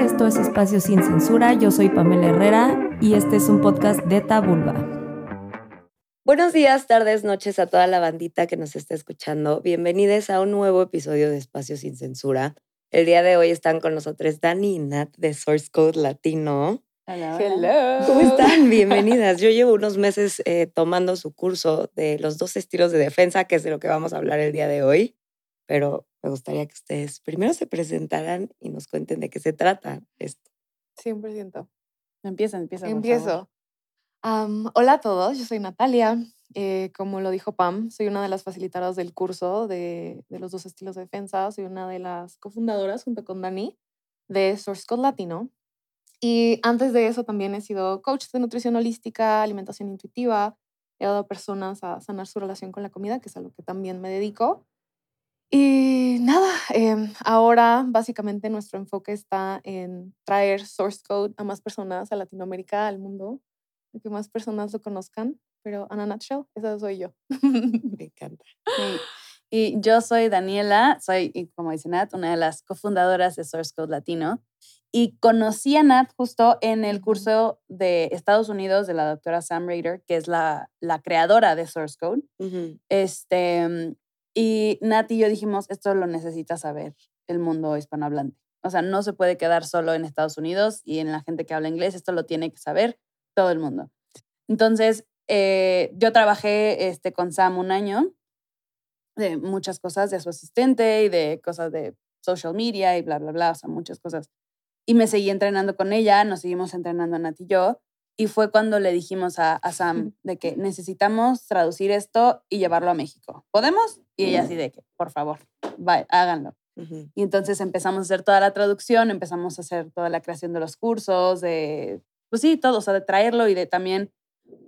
Esto es Espacio Sin Censura. Yo soy Pamela Herrera y este es un podcast de Tabulba. Buenos días, tardes, noches a toda la bandita que nos está escuchando. Bienvenidos a un nuevo episodio de Espacio Sin Censura. El día de hoy están con nosotros Dani y Nat de Source Code Latino. Hola, Hello. ¿Cómo están? Bienvenidas. Yo llevo unos meses eh, tomando su curso de los dos estilos de defensa, que es de lo que vamos a hablar el día de hoy. Pero me gustaría que ustedes primero se presentaran y nos cuenten de qué se trata esto. 100%. Empieza, empieza. Empiezo. hola a todos, yo soy Natalia. Eh, como lo dijo Pam, soy una de las facilitadoras del curso de, de, los dos estilos de defensa. Soy una de las cofundadoras, junto con Dani, de Source Code Latino. Y antes de eso también he sido coach de nutrición holística, alimentación intuitiva. He dado a personas a sanar su relación con la comida, que es a lo que también me dedico. Y nada, em, ahora básicamente nuestro enfoque está en traer source code a más personas, a Latinoamérica, al mundo, que más personas lo conozcan. Pero en a nutshell, esa soy yo. Me encanta. Y yo soy Daniela, soy, como dice Nat, una de las cofundadoras de Source Code Latino. Y conocí a Nat justo en el curso de Estados Unidos de la doctora Sam Rader, que es la, la creadora de Source Code. este, y Nat y yo dijimos, esto lo necesita saber el mundo hispanohablante. O sea, no se puede quedar solo en Estados Unidos y en la gente que habla inglés, esto lo tiene que saber todo el mundo. Entonces, eh, yo trabajé este, con Sam un año de muchas cosas, de su asistente y de cosas de social media y bla, bla, bla, o sea, muchas cosas. Y me seguí entrenando con ella, nos seguimos entrenando Nat y yo. Y fue cuando le dijimos a, a Sam de que necesitamos traducir esto y llevarlo a México. ¿Podemos? Y ella así de que, por favor, vaya, háganlo. Y entonces empezamos a hacer toda la traducción, empezamos a hacer toda la creación de los cursos, de, pues sí, todo, o sea, de traerlo y de también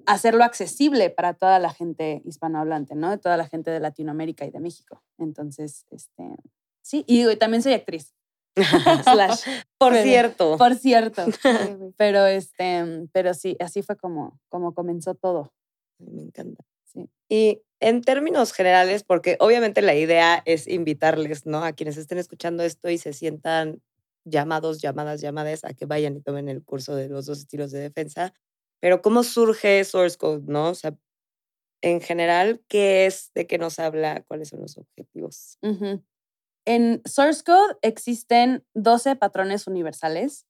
hacerlo accesible para toda la gente hispanohablante, ¿no? De toda la gente de Latinoamérica y de México. Entonces, este, sí, y también soy actriz. Slash. Por cierto. Por cierto. pero, este, pero sí, así fue como, como comenzó todo. Me encanta. Sí. Y en términos generales, porque obviamente la idea es invitarles, ¿no? A quienes estén escuchando esto y se sientan llamados, llamadas, llamadas a que vayan y tomen el curso de los dos estilos de defensa. Pero ¿cómo surge Source Code, no? O sea, en general, ¿qué es? ¿De qué nos habla? ¿Cuáles son los objetivos? En Source Code existen 12 patrones universales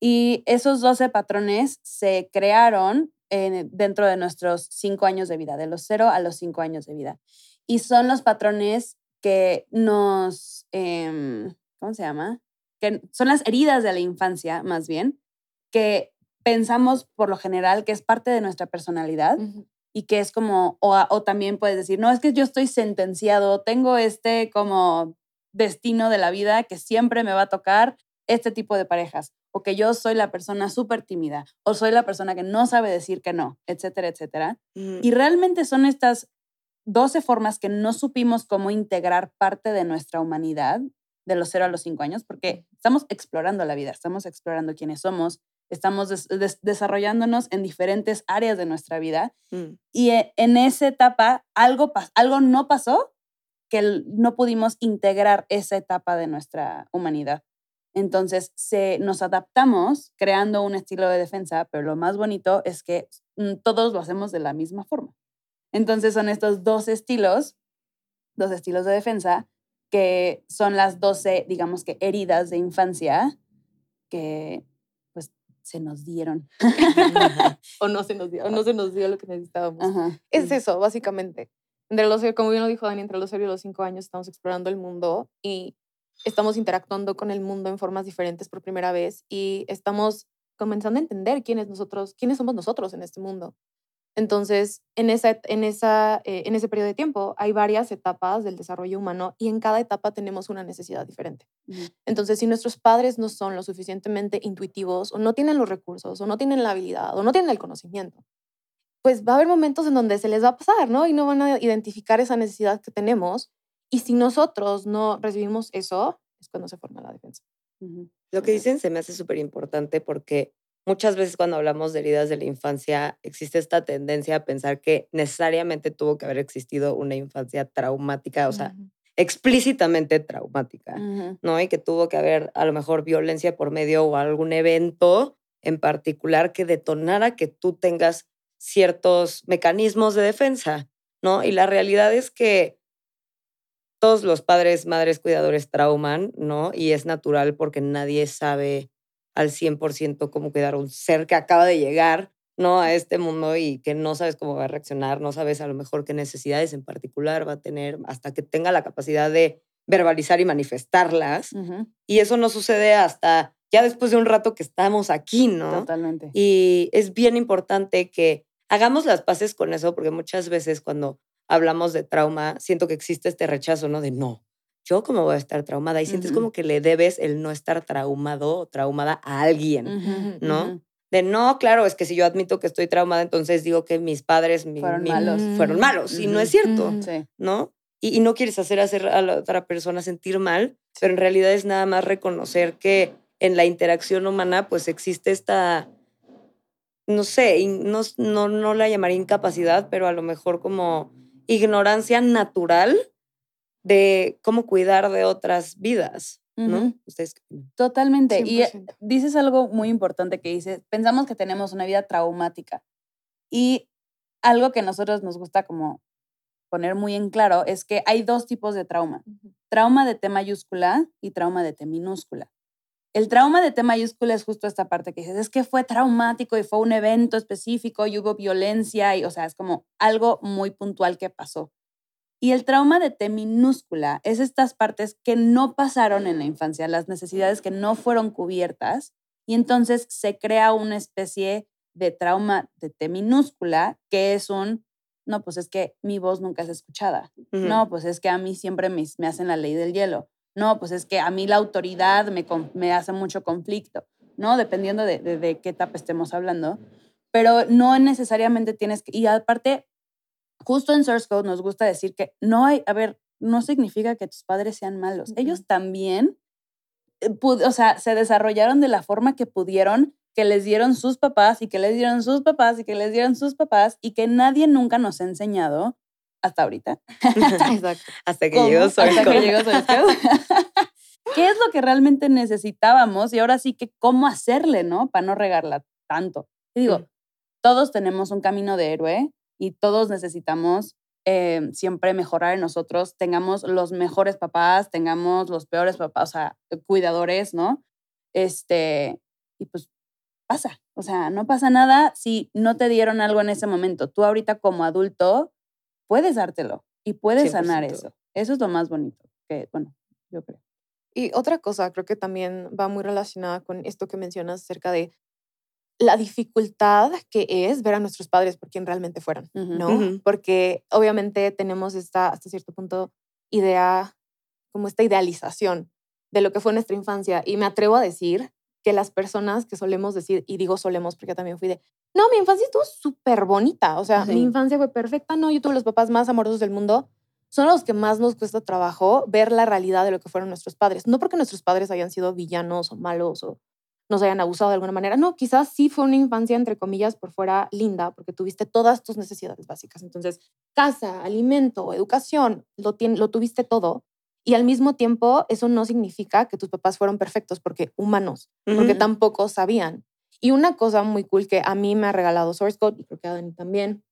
y esos 12 patrones se crearon dentro de nuestros 5 años de vida, de los 0 a los 5 años de vida. Y son los patrones que nos, em, ¿cómo se llama? Que son las heridas de la infancia, más bien, que pensamos por lo general que es parte de nuestra personalidad y que es como, o, o, también puedes decir, no, es que yo estoy sentenciado, tengo este como destino de la vida que siempre me va a tocar este tipo de parejas, o que yo soy la persona súper tímida, o soy la persona que no sabe decir que no, etcétera, etcétera. Y realmente son estas 12 formas que no supimos cómo integrar parte de nuestra humanidad de los 0 a los 5 años, porque estamos explorando la vida, estamos explorando quiénes somos, estamos desarrollándonos en diferentes áreas de nuestra vida mm. y e, en esa etapa algo, algo no pasó que no pudimos integrar esa etapa de nuestra humanidad. Entonces se, nos adaptamos creando un estilo de defensa, pero lo más bonito es que mm, todos lo hacemos de la misma forma. Entonces son estos dos estilos, dos estilos de defensa, que son las 12, digamos que heridas de infancia que se nos dieron. o no se nos dio, o no se nos dio lo que necesitábamos. Es eso, básicamente. Entre los, como bien lo dijo Dani, entre los 0 y los 5 años estamos explorando el mundo y estamos interactuando con el mundo en formas diferentes por primera vez y estamos comenzando a entender quiénes nosotros, quiénes somos nosotros en este mundo. Entonces, en, esa, en, esa, eh, en ese periodo de tiempo hay varias etapas del desarrollo humano y en cada etapa tenemos una necesidad diferente. Entonces, si nuestros padres no son lo suficientemente intuitivos o no tienen los recursos o no tienen la habilidad o no tienen el conocimiento, pues va a haber momentos en donde se les va a pasar, ¿no? Y no van a identificar esa necesidad que tenemos. Y si nosotros no recibimos eso, es cuando se forma la defensa. Lo que dicen se me hace súper importante porque muchas veces cuando hablamos de heridas de la infancia, existe esta tendencia a pensar que necesariamente tuvo que haber existido una infancia traumática, o sea, explícitamente traumática, ¿no? Y que tuvo que haber a lo mejor violencia por medio o algún evento en particular que detonara que tú tengas ciertos mecanismos de defensa, ¿no? Y la realidad es que todos los padres, madres, cuidadores trauman, ¿no? Y es natural porque nadie sabe al 100% cómo cuidar a un ser que acaba de llegar, ¿no? A este mundo y que no sabes cómo va a reaccionar, no sabes a lo mejor qué necesidades en particular va a tener hasta que tenga la capacidad de verbalizar y manifestarlas. Y eso no sucede hasta ya después de un rato que estamos aquí, ¿no? Totalmente. Y es bien importante que hagamos las paces con eso, porque muchas veces cuando hablamos de trauma, siento que existe este rechazo, ¿no? De no, yo cómo voy a estar traumada. Y sientes como que le debes el no estar traumado o traumada a alguien, ¿no? De no, claro, es que si yo admito que estoy traumada, entonces digo que mis padres fueron, malos. fueron malos. Y no es cierto, ¿no? Y, y, no quieres hacer, hacer a la otra persona sentir mal, pero en realidad es nada más reconocer que en la interacción humana pues existe esta no sé, no, no, no la llamaría incapacidad, pero a lo mejor como ignorancia natural de cómo cuidar de otras vidas, ¿no? Totalmente. Y eh, dices algo muy importante que dices, pensamos que tenemos una vida traumática. Y algo que a nosotros nos gusta como poner muy en claro es que hay dos tipos de trauma. Trauma de T mayúscula y trauma de T minúscula. El trauma de T mayúscula es justo esta parte que dices, es que fue traumático y fue un evento específico y hubo violencia y, o sea, es como algo muy puntual que pasó. Y el trauma de T minúscula es estas partes que no pasaron en la infancia, las necesidades que no fueron cubiertas, y entonces se crea una especie de trauma de T minúscula que es un, no, pues es que mi voz nunca es escuchada, no, pues es que a mí siempre me, me hacen la ley del hielo, no, pues es que a mí la autoridad me, me hace mucho conflicto, ¿no? Dependiendo de, de, qué etapa estemos hablando. Pero no necesariamente tienes que, y aparte, justo en Source Code nos gusta decir que no hay, a ver, no significa que tus padres sean malos. Ellos también, eh, o sea, se desarrollaron de la forma que pudieron, que les dieron sus papás y que les dieron sus papás y que les dieron sus papás y que nadie nunca nos ha enseñado hasta ahorita. hasta que llegó Soy Hasta que llegó ¿Qué es lo que realmente necesitábamos? Y ahora sí que cómo hacerle, ¿no? Para no regarla tanto. Y digo, mm. todos tenemos un camino de héroe y todos necesitamos eh, siempre mejorar en nosotros, tengamos los mejores papás, tengamos los peores papás, o sea, cuidadores, ¿no? Este, y pues pasa, o sea, no pasa nada si no te dieron algo en ese momento. Tú ahorita como adulto puedes dártelo y puedes sanar eso. Eso es lo más bonito, que, bueno, yo creo. Y otra cosa, creo que también va muy relacionada con esto que mencionas acerca de la dificultad que es ver a nuestros padres por quien realmente fueron, ¿no? Porque obviamente tenemos esta, hasta cierto punto, idea, como esta idealización de lo que fue nuestra infancia. Y me atrevo a decir que las personas que solemos decir, y digo solemos porque también fui de, no, mi infancia estuvo súper bonita. O sea, mi infancia fue perfecta. No, yo tuve los papás más amorosos del mundo. Son los que más nos cuesta trabajo ver la realidad de lo que fueron nuestros padres. No porque nuestros padres hayan sido villanos o malos o nos hayan abusado de alguna manera. No, quizás sí fue una infancia, entre comillas, por fuera linda, porque tuviste todas tus necesidades básicas. Entonces, casa, alimento, educación, lo, lo tuviste todo. Y al mismo tiempo, eso no significa que tus papás fueron perfectos, porque humanos, porque tampoco sabían. Y una cosa muy cool que a mí me ha regalado Source Code, y creo que a Dani también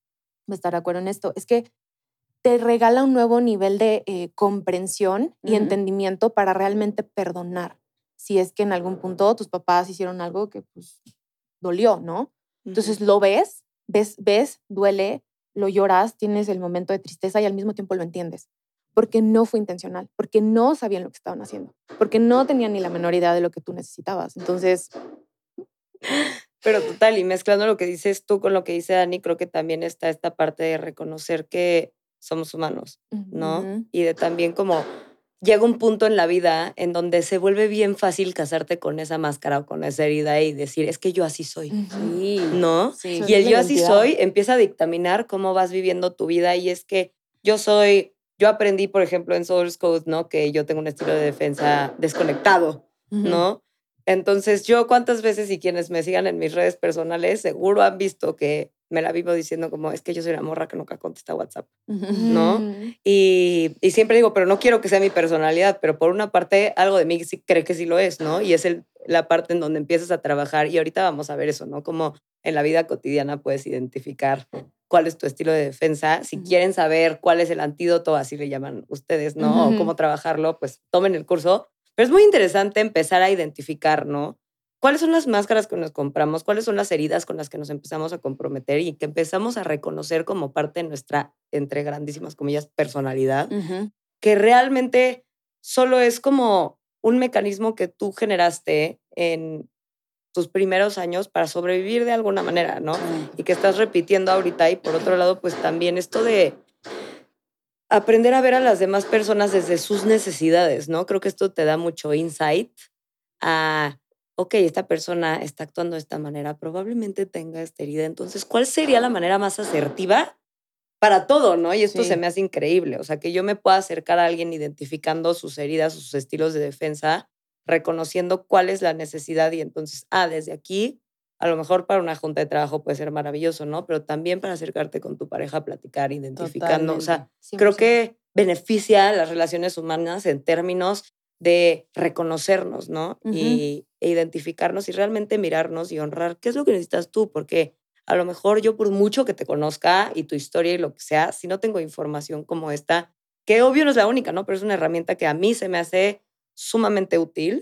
me estará de acuerdo en esto, es que te regala un nuevo nivel de eh, comprensión y entendimiento para realmente perdonar. Si es que en algún punto tus papás hicieron algo que pues dolió, ¿no? Entonces lo ves, ves, ves, duele, lo lloras, tienes el momento de tristeza y al mismo tiempo lo entiendes. Porque no fue intencional, porque no sabían lo que estaban haciendo, porque no tenían ni la menor idea de lo que tú necesitabas. Entonces, pero total, y mezclando lo que dices tú con lo que dice Dani, creo que también está esta parte de reconocer que somos humanos, ¿no? Y de también como llega un punto en la vida en donde se vuelve bien fácil casarte con esa máscara o con esa herida y decir, es que yo así soy, ¿no? Y el yo así soy empieza a dictaminar cómo vas viviendo tu vida y es que yo soy, yo aprendí, por ejemplo, en Source Code, ¿no? Que yo tengo un estilo de defensa desconectado, ¿no? Entonces, yo cuántas veces y quienes me sigan en mis redes personales seguro han visto que me la vivo diciendo como, es que yo soy la morra que nunca contesta WhatsApp, ¿no? Y, y, siempre digo, pero no quiero que sea mi personalidad, pero por una parte algo de mí sí cree que sí lo es, ¿no? Y es el, la parte en donde empiezas a trabajar y ahorita vamos a ver eso, ¿no? Como en la vida cotidiana puedes identificar cuál es tu estilo de defensa. Si quieren saber cuál es el antídoto, así le llaman ustedes, ¿no? O cómo trabajarlo, pues tomen el curso. Pero es muy interesante empezar a identificar, ¿no? ¿Cuáles son las máscaras que nos compramos? ¿Cuáles son las heridas con las que nos empezamos a comprometer y que empezamos a reconocer como parte de nuestra, entre grandísimas comillas, personalidad? Que realmente solo es como un mecanismo que tú generaste en tus primeros años para sobrevivir de alguna manera, ¿no? Y que estás repitiendo ahorita. Y por otro lado, pues también esto de aprender a ver a las demás personas desde sus necesidades, ¿no? Creo que esto te da mucho insight a ok, esta persona está actuando de esta manera, probablemente tenga esta herida. Entonces, ¿cuál sería la manera más asertiva para todo, no? Y esto se me hace increíble. O sea, que yo me pueda acercar a alguien identificando sus heridas, sus estilos de defensa, reconociendo cuál es la necesidad y entonces, ah, desde aquí, a lo mejor para una junta de trabajo puede ser maravilloso, ¿no? Pero también para acercarte con tu pareja a platicar, identificando. O sea, creo que beneficia las relaciones humanas en términos de reconocernos, ¿no? Y e identificarnos y realmente mirarnos y honrar qué es lo que necesitas tú, porque a lo mejor yo por mucho que te conozca y tu historia y lo que sea, si no tengo información como esta, que obvio no es la única, ¿no? Pero es una herramienta que a mí se me hace sumamente útil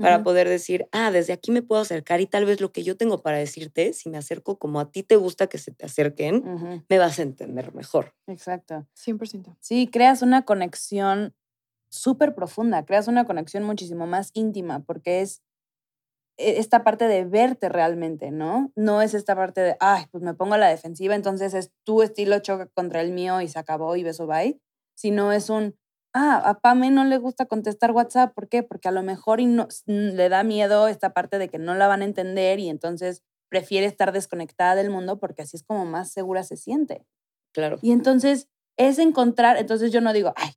para poder decir, ah, desde aquí me puedo acercar y tal vez lo que yo tengo para decirte, si me acerco como a ti te gusta que se te acerquen, me vas a entender mejor. Exacto. 100%. Sí, creas una conexión súper profunda, creas una conexión muchísimo más íntima porque es e, esta parte de verte realmente, ¿no? No es esta parte de, ay, pues me pongo a la defensiva, entonces es tu estilo choca contra el mío y se acabó y beso bye, sino es un, ah, a Pame no le gusta contestar WhatsApp, ¿por qué? Porque a lo mejor y no, le da miedo esta parte de que no la van a entender y entonces prefiere estar desconectada del mundo porque así es como más segura se siente. Claro. Y entonces es encontrar, entonces yo no digo, ay,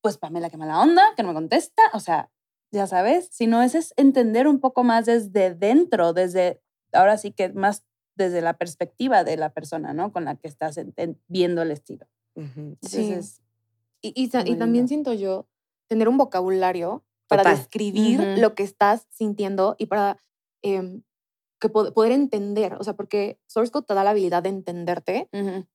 pues Pamela, qué mala onda, que no me contesta, o sea, ya sabes, sino es, es entender un poco más desde dentro, desde, ahora sí que más desde la perspectiva de la persona, ¿no? Con la que estás viendo el estilo. sí. y, y, también siento yo tener un vocabulario para describir lo que estás sintiendo y para em, que poder entender, o sea, porque Source Code te da la habilidad de entenderte,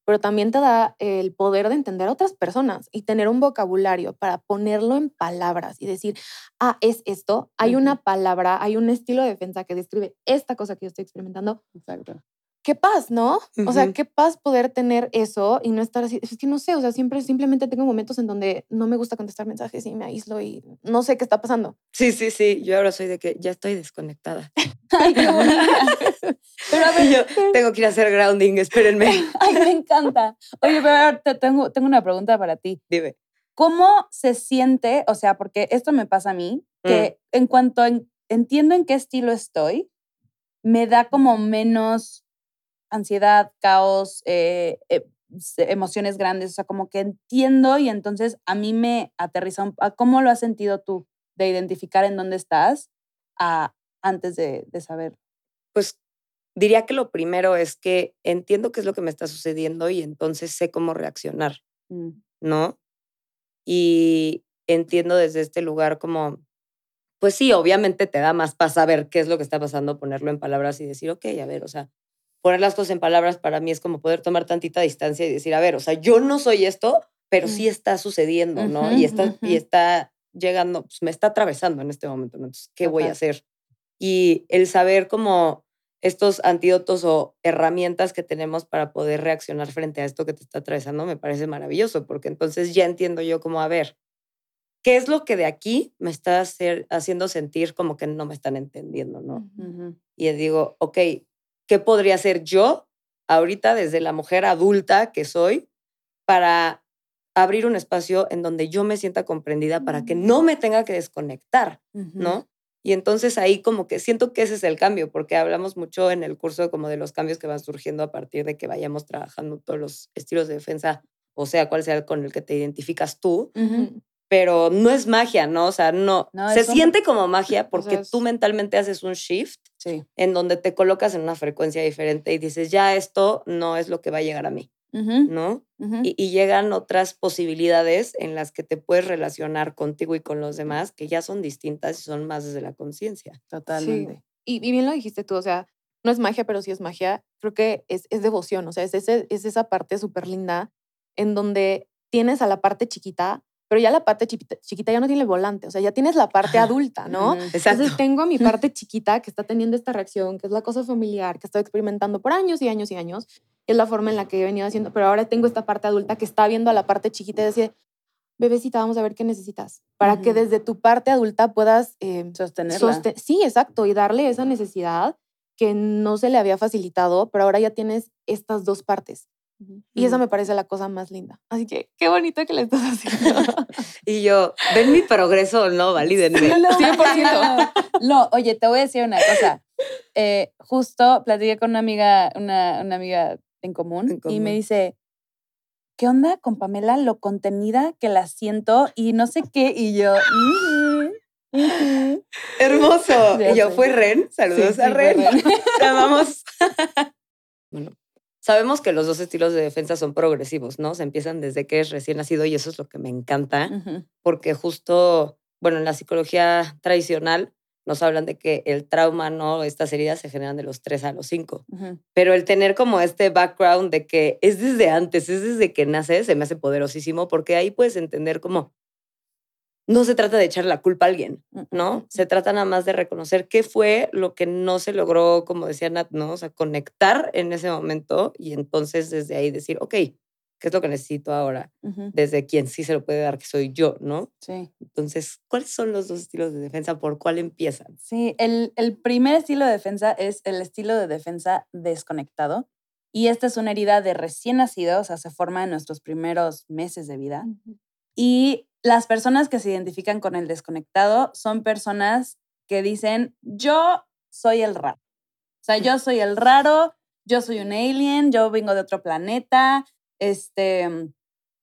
pero también te da el poder de entender a otras personas y tener un vocabulario para ponerlo en palabras y decir, ah, es esto, hay una palabra, hay un estilo de defensa que describe esta cosa que yo estoy experimentando. Exacto qué paz, ¿no? O sea, qué paz poder tener eso y no estar así. Es que no sé, o sea, siempre simplemente tengo momentos en donde no me gusta contestar mensajes y me aíslo y no sé qué está pasando. Sí, sí, sí. Yo ahora soy de que ya estoy desconectada. Ay, qué Pero a ver, yo tengo que ir a hacer grounding, espérenme. Ay, me encanta. Oye, pero ahora te tengo, tengo una pregunta para ti. Dime. ¿Cómo se siente? O sea, porque esto me pasa a mí, que mm. en cuanto entiendo en qué estilo estoy, me da como menos ansiedad, caos, eh, eh, emociones grandes, o sea, como que entiendo y entonces a mí me aterriza. ¿Cómo lo has sentido tú de identificar en dónde estás antes de, saber? Pues diría que lo primero es que entiendo qué es lo que me está sucediendo y entonces sé cómo reaccionar, mm. ¿no? Y entiendo desde este lugar como, pues sí, obviamente te da más paz saber qué es lo que está pasando, ponerlo en palabras y decir, ok, a ver, o sea, poner las cosas en palabras para mí es como poder tomar tantita distancia y decir, a ver, o sea, yo no soy esto, pero sí está sucediendo, ¿no? y, está, y está llegando, pues me está atravesando en este momento, ¿no? Entonces, ¿qué voy a hacer? Y el saber como estos antídotos o herramientas que tenemos para poder reaccionar frente a esto que te está atravesando me parece maravilloso, porque entonces ya entiendo yo como, a ver, ¿qué es lo que de aquí me está hacer, haciendo sentir como que no me están entendiendo, ¿no? Y digo, ok, ¿Qué podría hacer yo ahorita desde la mujer adulta que soy para abrir un espacio en donde yo me sienta comprendida para que no me tenga que desconectar, ¿no? Y entonces ahí como que siento que ese es el cambio, porque hablamos mucho en el curso como de los cambios que van surgiendo a partir de que vayamos trabajando todos los estilos de defensa, o sea, cuál sea con el que te identificas tú. pero no es magia, ¿no? O sea, no. se siente como magia porque tú mentalmente haces un shift en donde te colocas en una frecuencia diferente y dices, ya esto no es lo que va a llegar a mí, ¿no? y, llegan otras posibilidades en las que te puedes relacionar contigo y con los demás que ya son distintas y son más desde la conciencia. Totalmente. Y, bien lo dijiste tú, o sea, no es magia, pero sí es magia. Creo que es, es devoción, o sea, es, ese, es esa parte súper linda en donde tienes a la parte chiquita pero ya la parte chiquita, ya no tiene el volante, o sea, ya tienes la parte adulta, ¿no? Entonces tengo mi parte chiquita que está teniendo esta reacción, que es la cosa familiar, que estoy experimentando por años y años y años, es la forma en la que he venido haciendo, pero ahora tengo esta parte adulta que está viendo a la parte chiquita y dice, bebecita, vamos a ver qué necesitas, para que desde tu parte adulta puedas eh, sostenerla. sí, exacto, y darle esa necesidad que no se le había facilitado, pero ahora ya tienes estas dos partes. Y esa me parece la cosa más linda. Así que qué bonito que le estás haciendo. y yo, ven mi progreso, no, valídenme. 100%. No, oye, te voy a decir una cosa. Eh, justo platiqué con una amiga, una, una amiga en común, y me dice, ¿qué onda con Pamela? Lo contenida que la siento y no sé qué. Y yo, hermoso. y yo, fue Ren. Saludos a Ren. Te amamos. bueno, Sabemos que los dos estilos de defensa son progresivos, ¿no? Se empiezan desde que es recién nacido y eso es lo que me encanta, porque justo, bueno, en la psicología tradicional nos hablan de que el trauma, ¿no? Estas heridas se generan de los tres a los cinco. Pero el tener como este background de que es desde antes, es desde que nace, se me hace poderosísimo porque ahí puedes entender como no se trata de echar la culpa a alguien, ¿no? Se trata nada más de reconocer qué fue lo que no se logró, como decía Nat, ¿no? O sea, conectar en ese momento y entonces desde ahí decir, ok, ¿qué es lo que necesito ahora? Desde quien sí se lo puede dar, que soy yo, ¿no? Sí. Entonces, ¿cuáles son los dos estilos de defensa? ¿Por cuál empiezan? Sí, el, el primer estilo de defensa es el estilo de defensa desconectado. Y esta es una herida de recién nacido, o sea, se forma en nuestros primeros meses de vida. Y las personas que se identifican con el desconectado son personas que dicen, yo soy el raro. O sea, yo soy el raro, yo soy un alien, yo vengo de otro planeta, este,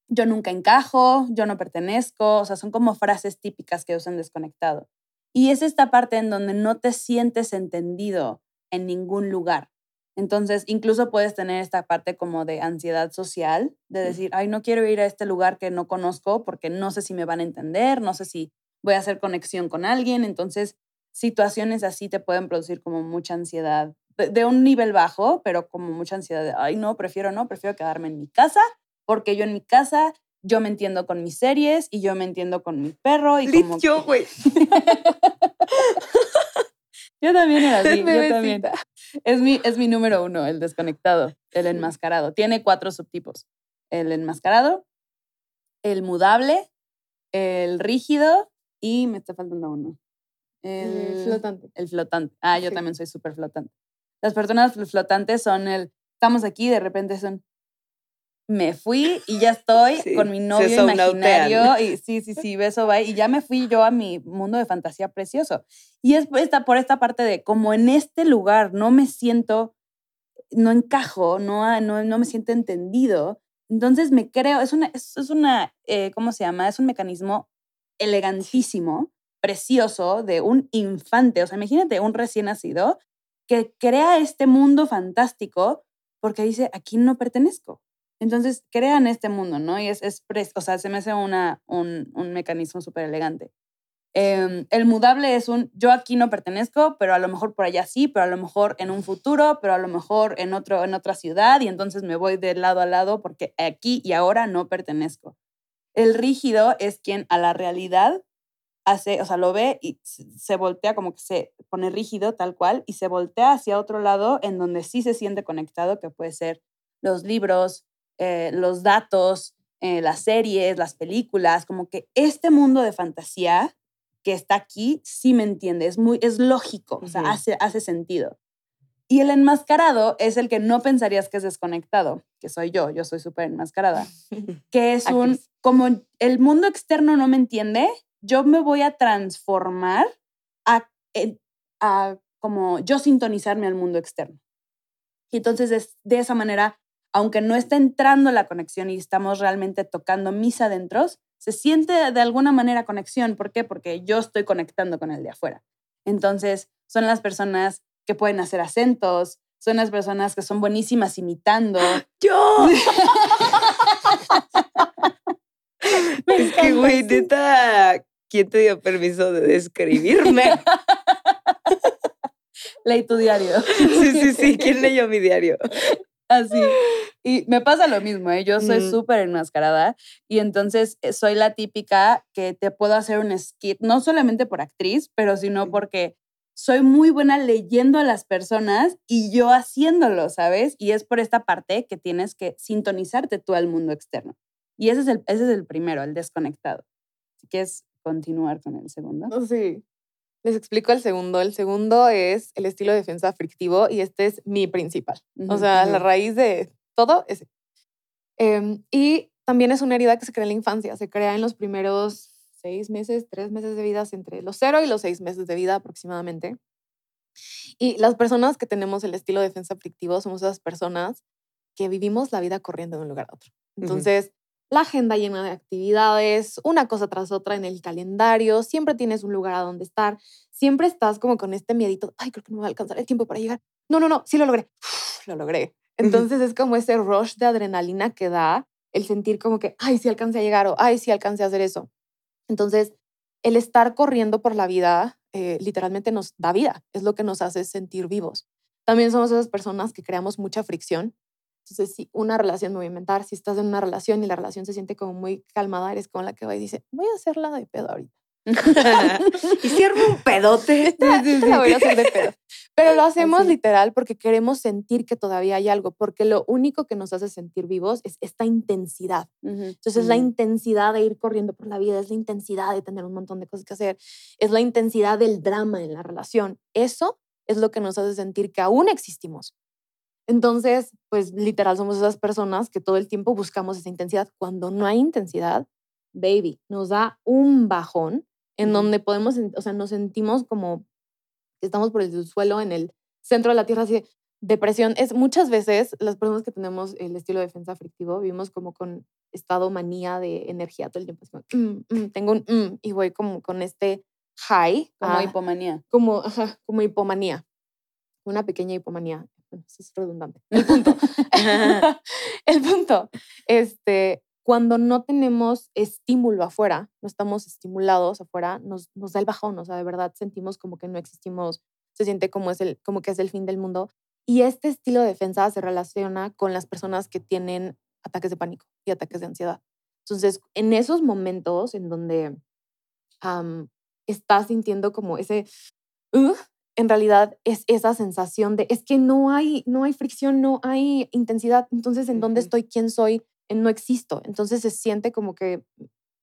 yo nunca encajo, yo no pertenezco. O sea, son como frases típicas que usan desconectado. Y es esta parte en donde no te sientes entendido en ningún lugar. Entonces, incluso puedes tener esta parte como de ansiedad social, de decir, ay, no quiero ir a este lugar que no conozco porque no sé si me van a entender, no sé si voy a hacer conexión con alguien. Entonces, situaciones así te pueden producir como mucha ansiedad, de, un nivel bajo, pero como mucha ansiedad de, ay, no, prefiero no, prefiero quedarme en mi casa, porque yo en mi casa yo me entiendo con mis series y yo me entiendo con mi perro y como yo, güey. Yo también era así, yo también. Es mi, es mi número uno, el desconectado, el enmascarado. Tiene cuatro subtipos. El enmascarado, el mudable, el rígido y me está faltando uno. El flotante. El flotante. Ah, yo también soy súper flotante. Las personas flotantes son el, estamos aquí, de repente son, me fui y ya estoy con mi novio imaginario y sí, sí, sí, beso, bye. Y ya me fui yo a mi mundo de fantasía precioso. Y es esta, por esta parte de como en este lugar no me siento, no encajo, no, no, no me siento entendido. Entonces me creo, es una, es, una eh, ¿cómo se llama? Es un mecanismo elegantísimo, precioso de un infante. O sea, imagínate un recién nacido que crea este mundo fantástico porque dice, aquí no pertenezco. Entonces crean este mundo, ¿no? Y es, es o sea, se me hace una, un, un mecanismo súper elegante. Em, el mudable es un yo aquí no pertenezco, pero a lo mejor por allá sí, pero a lo mejor en un futuro, pero a lo mejor en, otro, en otra ciudad y entonces me voy de lado a lado porque aquí y ahora no pertenezco. El rígido es quien a la realidad hace, o sea, lo ve y se voltea como que se pone rígido tal cual y se voltea hacia otro lado en donde sí se siente conectado, que puede ser los libros, eh, los datos, eh, las series, las películas, como que este mundo de fantasía que está aquí sí me entiende, es, muy, es lógico, o sea, hace, hace sentido. Y el enmascarado es el que no pensarías que es desconectado, que soy yo, yo soy súper enmascarada, que es un, como el mundo externo no me entiende, yo me voy a transformar a, a como yo sintonizarme al mundo externo. Y entonces es, de esa manera aunque no está entrando la conexión y estamos realmente tocando mis adentros, se siente de alguna manera conexión. ¿Por qué? Porque yo estoy conectando con el de afuera. Entonces, son las personas que pueden hacer acentos, son las personas que son buenísimas imitando. ¡Yo! es que, güey, neta, ¿quién te dio permiso de describirme? Leí tu diario. Sí, sí, sí. ¿Quién leyó mi diario? Así. Y me pasa lo mismo, ¿eh? Yo soy súper enmascarada y entonces eh, soy la típica que te puedo hacer un skit, no solamente por actriz, pero sino porque soy muy buena leyendo a las personas y yo haciéndolo, ¿sabes? Y es por esta parte que tienes que sintonizarte tú al mundo externo. Y ese es el, ese es el primero, el desconectado. Si quieres continuar con el segundo. Oh, sí. Les explico el segundo. El segundo es el estilo de defensa frictivo y este es mi principal. o sea, la raíz de todo ese. Em, y también es una herida que se crea en la infancia. Se crea en los primeros seis meses, tres meses de vida, entre los cero y los seis meses de vida aproximadamente. Y las personas que tenemos el estilo de defensa frictivo somos esas personas que vivimos la vida corriendo de un lugar a otro. Entonces, la agenda llena de actividades, una cosa tras otra en el calendario, siempre tienes un lugar a donde estar, siempre estás como con este miedito, ay, creo que no me va a alcanzar el tiempo para llegar. No, no, no, sí lo logré, lo logré. Entonces es como ese rush de adrenalina que da el sentir como que, ay, sí alcancé a llegar o, ay, sí alcancé a hacer eso. Entonces, el estar corriendo por la vida eh, literalmente nos da vida, es lo que nos hace sentir vivos. También somos esas personas que creamos mucha fricción entonces, si una relación me si estás en una relación y la relación se siente como muy calmada, eres como la que va y dice, voy a hacerla de pedo ahorita. y cierro un pedote. La voy a hacer de pedo. Pero lo hacemos literal porque queremos sentir que todavía hay algo, porque lo único que nos hace sentir vivos es esta intensidad. Entonces, es la intensidad de ir corriendo por la vida, es la intensidad de tener un montón de cosas que hacer, es la intensidad del drama en la relación. Eso es lo que nos hace sentir que aún existimos. Entonces, pues literal somos esas personas que todo el tiempo buscamos esa intensidad. Cuando no hay intensidad, baby, nos da un bajón en donde podemos, o sea, nos sentimos como que estamos por el suelo en el centro de la tierra, así de depresión. Es muchas veces las personas que tenemos el estilo de defensa afectivo vivimos como con estado manía de energía todo el tiempo. Mm, mm, tengo un mm", y voy como con este high. Como hipomanía. Como, como hipomanía. Una pequeña hipomanía bueno, eso es redundante. El punto. el punto. Este, cuando no tenemos estímulo afuera, no estamos estimulados afuera, nos, nos da el bajón, o sea, de verdad sentimos como que no existimos, se siente como, es el, como que es el fin del mundo. Y este estilo de defensa se relaciona con las personas que tienen ataques de pánico y ataques de ansiedad. Entonces, en esos momentos en donde estás sintiendo como ese, en realidad es esa sensación de, es que no hay, no hay fricción, no hay intensidad, entonces ¿en dónde estoy? ¿Quién soy? No existo. Entonces se siente como que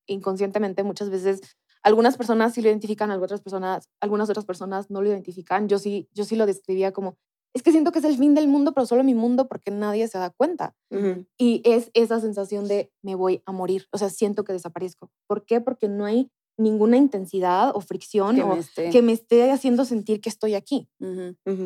inconscientemente muchas veces algunas personas sí lo identifican, algunas personas, algunas otras personas no lo identifican. Yo sí, yo sí lo describía como, es que siento que es el fin del mundo, pero solo mi mundo porque nadie se da cuenta. Y es esa sensación de me voy a morir, o sea, siento que desaparezco. ¿Por qué? Porque no hay ninguna intensidad o fricción que, o me, esté. que me esté haciendo sentir que estoy aquí.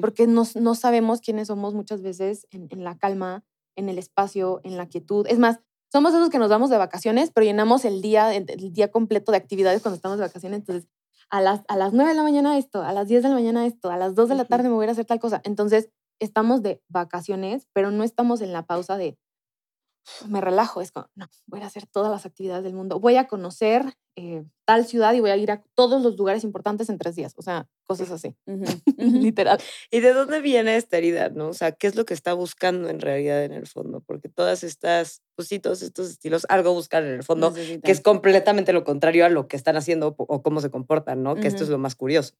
Porque no, no, sabemos quiénes somos muchas veces en, en, la calma, en el espacio, en la quietud. Es más, somos esos que nos vamos de vacaciones, pero llenamos el día, el día completo de actividades cuando estamos de vacaciones. Entonces, a las, a las 9 de la mañana esto, a las 10 de la mañana esto, a las 2 de la tarde me voy a hacer tal cosa. Entonces, estamos de vacaciones, pero no estamos en la pausa de me relajo, es como, no, voy a hacer todas las actividades del mundo, voy a conocer eh, tal ciudad y voy a ir a todos los lugares importantes en tres días, o sea, cosas así, literal. ¿Y de dónde viene esta herida, no? O sea, ¿qué es lo que está buscando en realidad en el fondo? Porque todas estas, pues sí, todos estos estilos, algo buscan en el fondo, que es completamente lo contrario a lo que están haciendo o cómo se comportan, ¿no? Que esto es lo más curioso.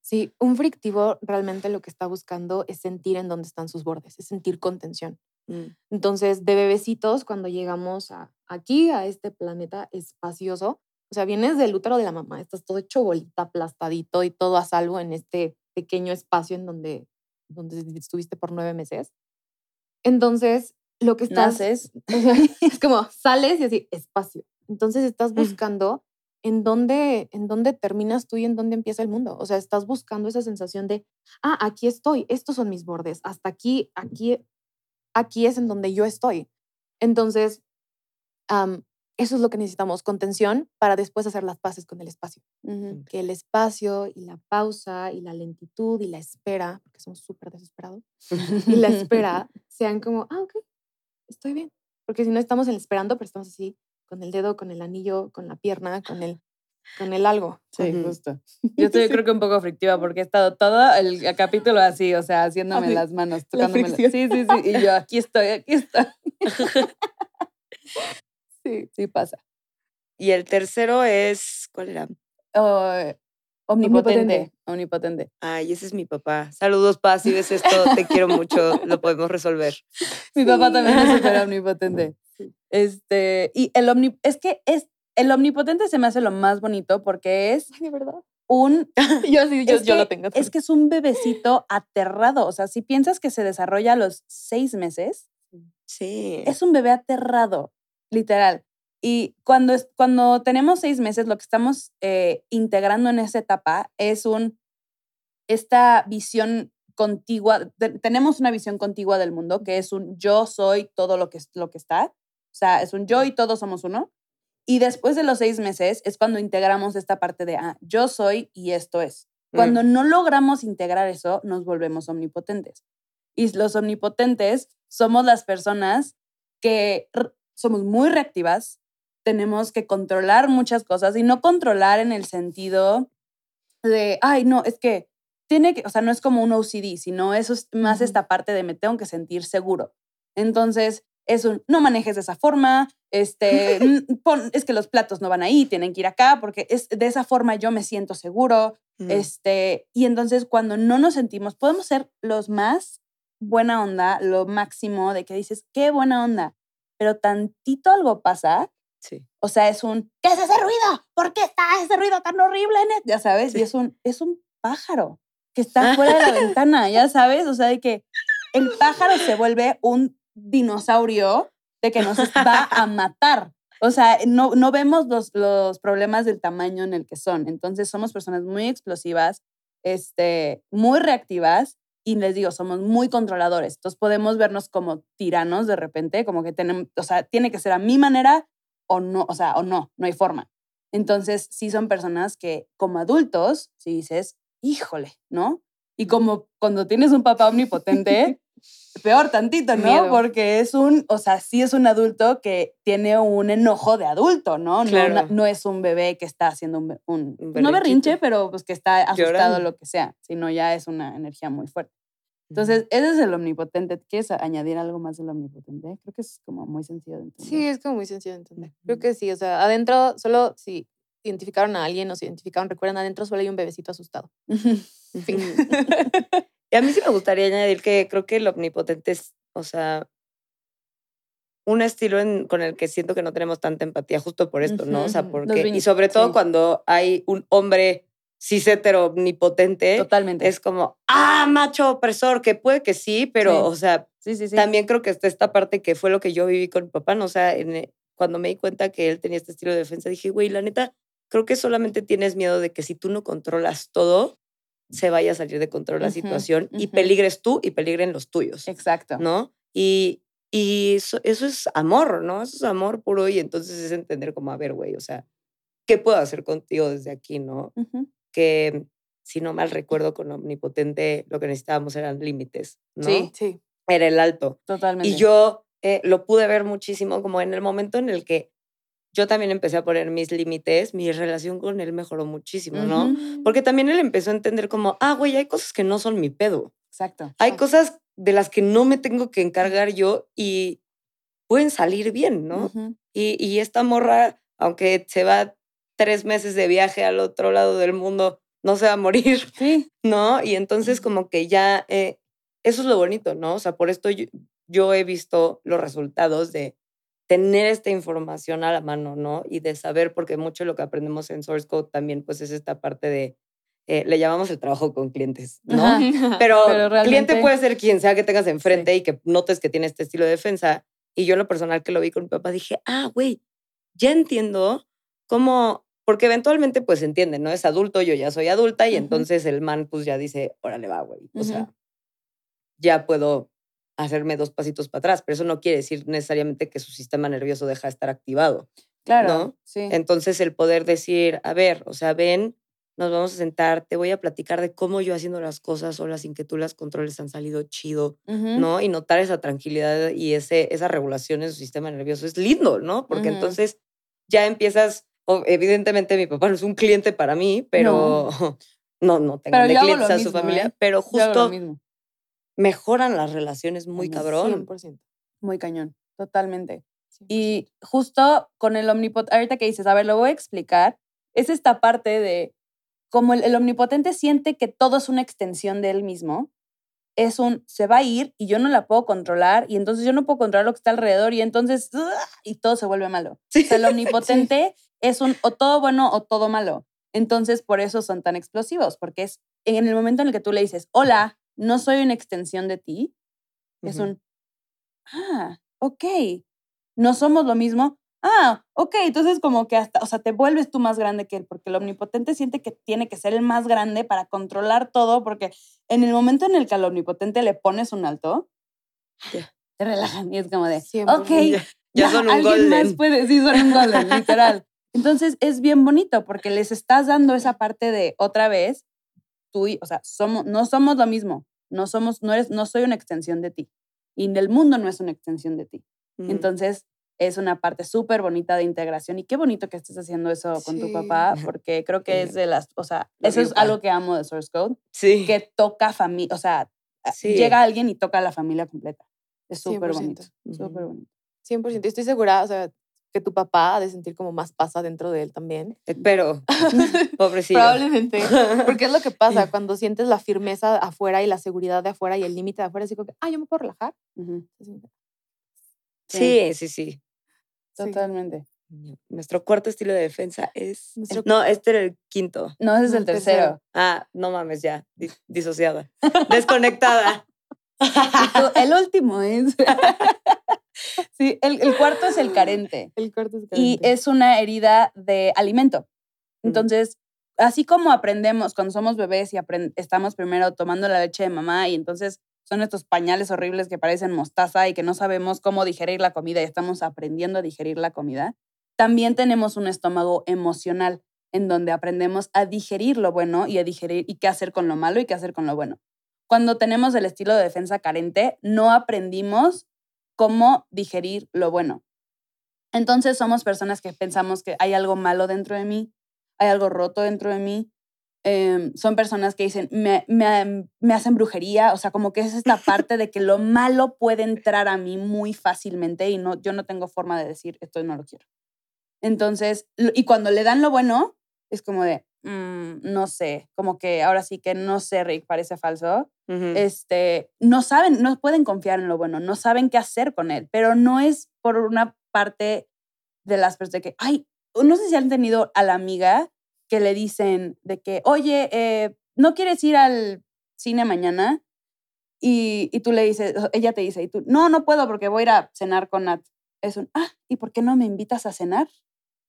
Sí, un frictivo realmente lo que está buscando es sentir en dónde están sus bordes, es sentir contención. Mm. Entonces, de bebecitos, cuando llegamos a, aquí, a este planeta espacioso, o sea, vienes del útero de la mamá, estás todo hecho bolita, aplastadito y todo a salvo en este pequeño espacio en donde, donde estuviste por nueve meses. Entonces, lo que estás... es es como sales y así, espacio. Entonces, estás buscando en dónde, en dónde terminas tú y en dónde empieza el mundo. O sea, estás buscando esa sensación de, ah, aquí estoy, estos son mis bordes, hasta aquí, aquí aquí es en donde yo estoy. Entonces, eso es lo que necesitamos, contención para después hacer las paces con el espacio. Que el espacio y la pausa y la lentitud y la espera, porque somos súper desesperados, y la espera sean como, ah, ok, estoy bien. Porque si no estamos esperando, pero estamos así, con el dedo, con el anillo, con la pierna, con el, con el algo. Sí, justo. Yo estoy creo que un poco frictiva porque he estado todo el capítulo así, o sea, haciéndome las manos, tocándome. sí, sí, sí. Y yo, aquí estoy, aquí estoy. Sí, sí pasa. Y el tercero es, ¿cuál era? Oh, omnipotente. Omnipotente. Ay, ese es mi papá. Saludos, paz. Si ves esto, te quiero mucho. Lo podemos resolver. Mi papá también es súper omnipotente. Este, y el omni, es que es, el omnipotente se me hace lo más bonito porque es. Ay, de verdad. Un. yo sí, yo, yo lo tengo. Es que es un bebecito aterrado. O sea, si piensas que se desarrolla a los seis meses. Sí. Es un bebé aterrado literal. Y cuando, cuando tenemos seis meses, lo que estamos eh, integrando en esa etapa es un, esta visión contigua, tenemos una visión contigua del mundo, que es un yo soy todo lo que, lo que está, o sea, es un yo y todos somos uno. Y después de los seis meses es cuando integramos esta parte de, ah, yo soy y esto es. Mm. Cuando no logramos integrar eso, nos volvemos omnipotentes. Y los omnipotentes somos las personas que somos muy reactivas, tenemos que controlar muchas cosas y no controlar en el sentido de, ay, no, es que tiene que, o sea, no es como un OCD, sino eso es más esta parte de me tengo que sentir seguro. Entonces, es un, no manejes de esa forma, este, es que los platos no van ahí, tienen que ir acá, porque es, de esa forma yo me siento seguro, mm. este, y entonces cuando no nos sentimos, podemos ser los más buena onda, lo máximo de que dices, qué buena onda, pero tantito algo pasa. Sí. O sea, es un, ¿qué es ese ruido? ¿Por qué está ese ruido tan horrible? Ya sabes, y es un, es un pájaro que está fuera de la ventana, ya sabes, o sea, de que el pájaro se vuelve un dinosaurio de que nos va a matar. O sea, no, no vemos los, los problemas del tamaño en el que son. Entonces, somos personas muy explosivas, este, muy reactivas y les digo, somos muy controladores. Entonces podemos vernos como tiranos de repente, como que tenemos, o sea, tiene que ser a mi manera o no, o sea, o no, no hay forma. Entonces sí son personas que como adultos, si dices, híjole, ¿no? Y como cuando tienes un papá omnipotente, peor tantito, ¿no? Porque es un, o sea, sí es un adulto que tiene un enojo de adulto, ¿no? No, no, es un bebé que está haciendo un, un, no berrinche, pero pues que está asustado, lo que sea, sino ya es una energía muy fuerte. Entonces, ese es el omnipotente. ¿Quieres añadir algo más del omnipotente? Creo que es como muy sencillo de entender. Sí, es como muy sencillo de entender. Creo que sí, o sea, adentro solo si identificaron a alguien o se identificaron, recuerdan, adentro solo hay un bebecito asustado. fin. y a mí sí me gustaría añadir que creo que el omnipotente es, o sea, un estilo con el que siento que no tenemos tanta empatía justo por esto, ¿no? O sea, porque, y sobre todo cuando hay un hombre cis hetero omnipotente. Totalmente. Es como, ah, macho opresor, que puede que sí, pero, o sea, sí, sí, también creo que está esta parte que fue lo que yo viví con mi papá, ¿no? O sea, en, cuando me di cuenta que él tenía este estilo de defensa, dije, güey, la neta, creo que solamente tienes miedo de que si tú no controlas todo, se vaya a salir de control la situación y peligres tú y peligren los tuyos. Exacto. ¿No? Y, y eso, es amor, ¿no? Eso es amor puro y entonces es entender como, a ver, güey, o sea, ¿qué puedo hacer contigo desde aquí, no? que, si no mal recuerdo, con Omnipotente lo que necesitábamos eran límites, ¿no? Sí, sí. Era el alto. Totalmente. Y yo eh, lo pude ver muchísimo como en el momento en el que yo también empecé a poner mis límites, mi relación con él mejoró muchísimo, ¿no? Porque también él empezó a entender como, ah, güey, hay cosas que no son mi pedo. Exacto. Hay cosas de las que no me tengo que encargar yo y pueden salir bien, ¿no? y, y, esta morra, aunque se va tres meses de viaje al otro lado del mundo, no se va a morir, sí. ¿no? Y entonces como que ya, eh, eso es lo bonito, ¿no? O sea, por esto yo, he visto los resultados de tener esta información a la mano, ¿no? Y de saber, porque mucho de lo que aprendemos en Source Code también, pues es esta parte de, eh, le llamamos el trabajo con clientes, ¿no? Pero, cliente puede ser quien sea que tengas enfrente y que notes que tiene este estilo de defensa. Y yo en lo personal que lo vi con mi papá dije, ah, güey, ya entiendo cómo porque eventualmente pues entiende, ¿no? Es adulto, yo ya soy adulta y entonces el man pues ya dice, órale va, güey. O sea, ya puedo hacerme dos pasitos para atrás, pero eso no quiere decir necesariamente que su sistema nervioso deja de estar activado. Claro. ¿no? Sí. Entonces el poder decir, a ver, o sea, ven, nos vamos a sentar, te voy a platicar de cómo yo haciendo las cosas solas sin que tú las controles han salido chido, ¿no? Y notar esa tranquilidad y ese, esa regulación en su sistema nervioso es lindo, ¿no? Porque entonces ya empiezas, evidentemente mi papá no es un cliente para mí, pero no, no, tengo clientes a su familia, ¿eh? pero justo mejoran las relaciones muy cabrón. 100%. Muy cañón, totalmente. Y justo con el omnipotente, ahorita que dices, a ver, lo voy a explicar, es esta parte de como el, omnipotente siente que todo es una extensión de él mismo, es un, se va a ir y yo no la puedo controlar y entonces yo no puedo controlar lo que está alrededor y entonces, y todo se vuelve malo. O sea, el omnipotente es un o todo bueno o todo malo. Entonces, por eso son tan explosivos, porque es en el momento en el que tú le dices, hola, no soy una extensión de ti, es un, ah, ok, no somos lo mismo, ah, ok, entonces como que hasta, o sea, te vuelves tú más grande que él, porque el omnipotente siente que tiene que ser el más grande para controlar todo, porque en el momento en el que al omnipotente le pones un alto, te relajan y es como de, ok, ya, son un alguien más puede, sí, son un golden, literal. Entonces es bien bonito porque les estás dando esa parte de otra vez, tú y, o sea, somos, no somos lo mismo, no somos, no eres, no soy una extensión de ti y el mundo no es una extensión de ti. Entonces es una parte súper bonita de integración y qué bonito que estés haciendo eso con tu papá porque creo que es de las, o sea, eso es algo que amo de Source Code, sí. que toca familia, o sea, llega alguien y toca a la familia completa. Es súper bonito, súper bonito. 100%. Estoy segura, o sea, que tu papá ha de sentir como más pasa dentro de él también. Pero, pobrecito. Probablemente. Porque es lo que pasa cuando sientes la firmeza afuera y la seguridad de afuera y el límite de afuera. Así como que, ah, yo me puedo relajar. sí, sí, sí. Totalmente. Nuestro cuarto estilo de defensa es. No, este era el quinto. No, ese es el tercero. Ah, no mames, ya. disociada. Desconectada. el último es. Sí, el, cuarto es el carente. El cuarto es carente. Y es una herida de alimento. Entonces, así como aprendemos cuando somos bebés y estamos primero tomando la leche de mamá y entonces son estos pañales horribles que parecen mostaza y que no sabemos cómo digerir la comida y estamos aprendiendo a digerir la comida. También tenemos un estómago emocional en donde aprendemos a digerir lo bueno y a digerir y qué hacer con lo malo y qué hacer con lo bueno. Cuando tenemos el estilo de defensa carente, no aprendimos cómo digerir lo bueno. Entonces somos personas que pensamos que hay algo malo dentro de mí, hay algo roto dentro de mí, Em, son personas que dicen, me, me, me, hacen brujería, o sea, como que es esta parte de que lo malo puede entrar a mí muy fácilmente y no, yo no tengo forma de decir, esto no lo quiero. Entonces, y cuando le dan lo bueno, es como de, mm, no sé, como que ahora sí que no sé, Rick, parece falso. este, no saben, no pueden confiar en lo bueno, no saben qué hacer con él, pero no es por una parte de las personas que, ay, no sé si han tenido a la amiga que le dicen de que, oye, eh, ¿no quieres ir al cine mañana? Y, y, tú le dices, ella te dice, y tú, no, no puedo porque voy a ir a cenar con Nat. Es un, ah, ¿y por qué no me invitas a cenar?